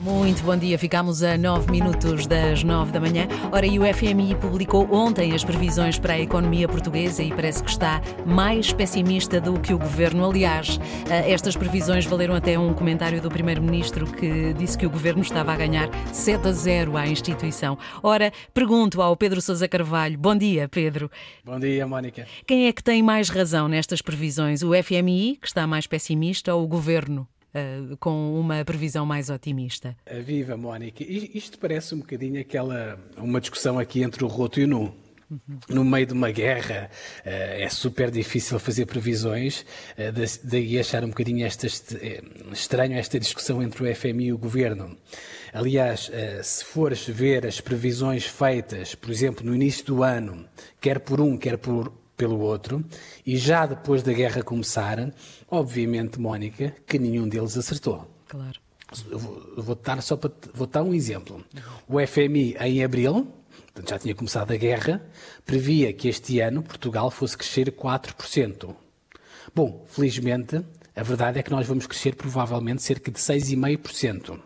Muito bom dia, ficamos a 9 minutos das 9 da manhã. Ora, e o FMI publicou ontem as previsões para a economia portuguesa e parece que está mais pessimista do que o governo. Aliás, eh, estas previsões valeram até um comentário do primeiro-ministro que disse que o governo estava a ganhar 7 a 0 à instituição. Ora, pergunto ao Pedro Sousa Carvalho. Bom dia, Pedro. Bom dia, Mónica. Quem é que tem mais razão nestas previsões? O FMI, que está mais pessimista, ou o governo? Uh, com uma previsão mais otimista. Viva, Mónica. Isto parece um bocadinho aquela uma discussão aqui entre o roto e o nu. No meio de uma guerra eh, é super difícil fazer previsões, eh, daí achar um bocadinho esta, estranho esta discussão entre o FMI e o governo. Aliás, se fores ver as previsões feitas, por exemplo, no início do ano, quer por um, quer por pelo outro, e já depois da guerra começar, obviamente, Mónica, que nenhum deles acertou. Claro. Vou, dar só para vou dar um exemplo. O FMI em abril, já tinha começado a guerra, previa que este ano Portugal fosse crescer 4%. Bom, felizmente, a verdade é que nós vamos crescer provavelmente cerca de 6,5%.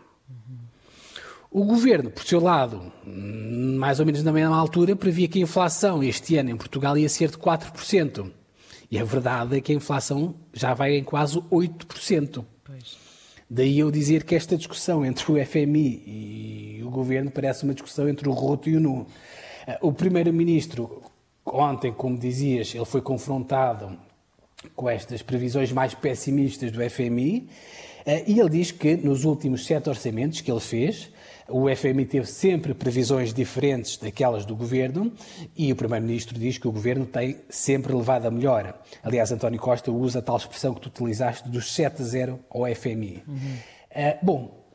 O governo, por seu lado, mais ou menos na mesma altura, previa que a inflação este ano em Portugal ia ser de 4%. E a verdade é que a inflação já vai em quase 8%. Pois. Daí eu dizer que esta discussão entre o FMI e o governo parece uma discussão entre o roto e o nu. O primeiro-ministro, ontem, como dizias, ele foi confrontado com estas previsões mais pessimistas do FMI e ele diz que nos últimos sete orçamentos que ele fez, o FMI teve sempre previsões diferentes daquelas do governo e o Primeiro-Ministro diz que o governo tem sempre levado a melhor. Aliás, António Costa usa a tal expressão que tu utilizaste dos 7 a 0 ao FMI. Uhum. Uh, bom,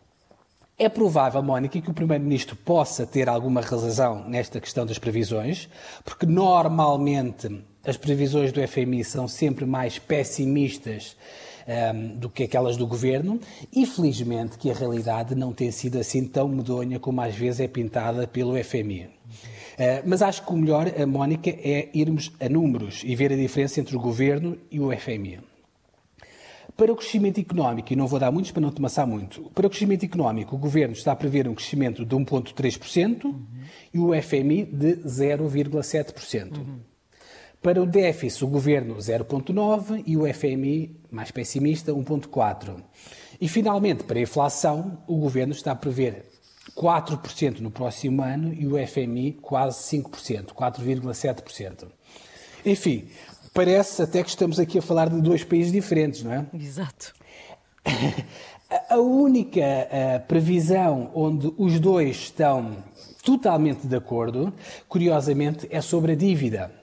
é provável, Mónica, que o Primeiro-Ministro possa ter alguma razão nesta questão das previsões, porque normalmente as previsões do FMI são sempre mais pessimistas um, ehm, do que aquelas do governo e felizmente que a realidade não tem sido assim tão medonha como às vezes é pintada pelo FMI. Uh, eh, mas acho que o melhor, a Mónica, é irmos a números e ver a diferença entre o governo e o FMI. Para o crescimento económico, e não vou dar muitos para não te amassar muito, para o crescimento económico, o Governo está a prever um crescimento de 1,3% uhum. e o FMI de 0,7%. Uhum. Para o déficit, o Governo 0,9% e o FMI, mais pessimista, 1,4%. E, finalmente, para a inflação, o Governo está a prever 4% no próximo ano e o FMI quase 5%, 4,7%. Enfim, parece até que estamos aqui a falar de dois países diferentes, não é? Exato. A única a previsão onde os dois estão totalmente de acordo, curiosamente, é sobre a dívida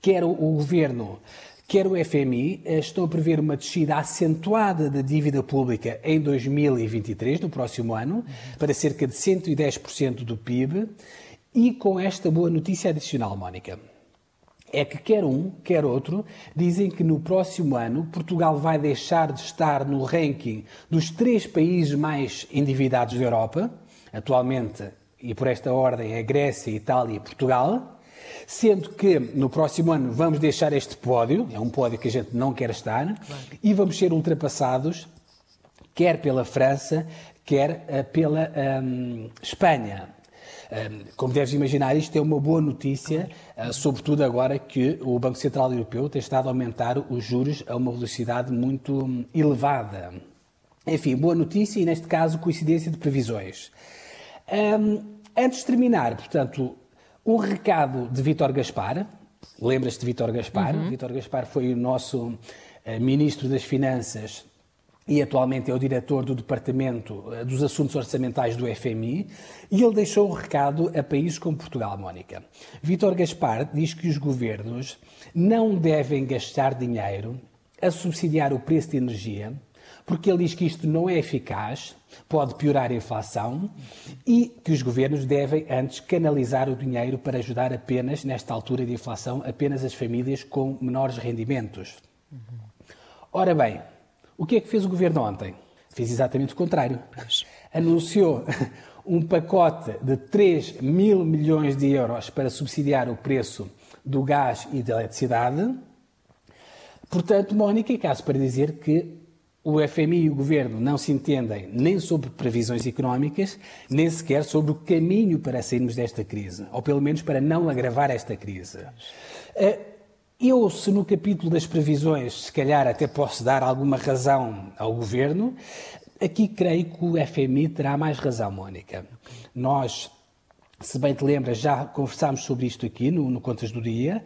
quer o governo, quer o FMI, eh, estão a prever uma descida acentuada da dívida pública em 2023, no próximo ano, para cerca de 110% do PIB, e com esta boa notícia adicional, Mónica. É que quer um, quer outro, dizem que no próximo ano Portugal vai deixar de estar no ranking dos três países mais endividados da Europa, atualmente, e por esta ordem, é Grécia, Itália e Portugal, Sendo que no próximo ano vamos deixar este pódio, é um pódio que a gente não quer estar, claro. e vamos ser ultrapassados, quer pela França, quer uh, pela um, Espanha. Um, como deves imaginar, isto é uma boa notícia, uh, sobretudo agora que o Banco Central Europeu tem estado a aumentar os juros a uma velocidade muito um, elevada. Enfim, boa notícia e, neste caso, coincidência de previsões. Um, antes de terminar, portanto, um recado de Vítor Gaspar. Lembras-te de Vítor Gaspar? Uhum. Vítor Gaspar foi o nosso uh, Ministro das Finanças e atualmente é o diretor do Departamento uh, dos Assuntos Orçamentais do FMI, e ele deixou um recado a países como Portugal, Mónica. Vítor Gaspar diz que os governos não devem gastar dinheiro a subsidiar o preço de energia, porque ele diz que isto não é eficaz, pode piorar a inflação e que os governos devem antes canalizar o dinheiro para ajudar apenas, nesta altura de inflação, apenas as famílias com menores rendimentos. Ora bem, o que é que fez o governo ontem? Fez exatamente o contrário. Anunciou um pacote de 3 mil milhões de euros para subsidiar o preço do gás e da eletricidade. Portanto, Mónica, é caso para dizer que o FMI e o Governo não se entendem nem sobre previsões económicas, nem sequer sobre o caminho para sairmos desta crise, ou pelo menos para não agravar esta crise. Eh, eu, se no capítulo das previsões, se calhar até posso dar alguma razão ao Governo, aqui creio que o FMI terá mais razão, Mónica. Nós, se bem te lembras, já conversámos sobre isto aqui no, no Contas do Dia.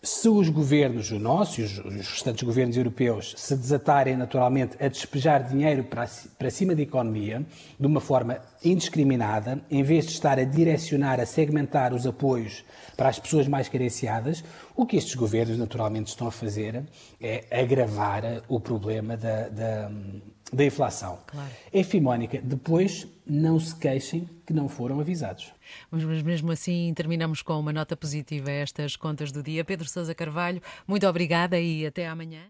Se os governos, o nosso e os, restantes governos europeus, se desatarem naturalmente a despejar dinheiro para, para cima da economia, de uma forma indiscriminada, em vez de estar a direcionar, a segmentar os apoios para as pessoas mais carenciadas, o que estes governos naturalmente estão a fazer é agravar o problema da, da, da inflação. Claro. Enfim, Mónica, depois não se queixem que não foram avisados. Mas, mas mesmo assim terminamos com uma nota positiva a estas contas do dia. Pedro Sousa Carvalho, muito obrigada e até amanhã.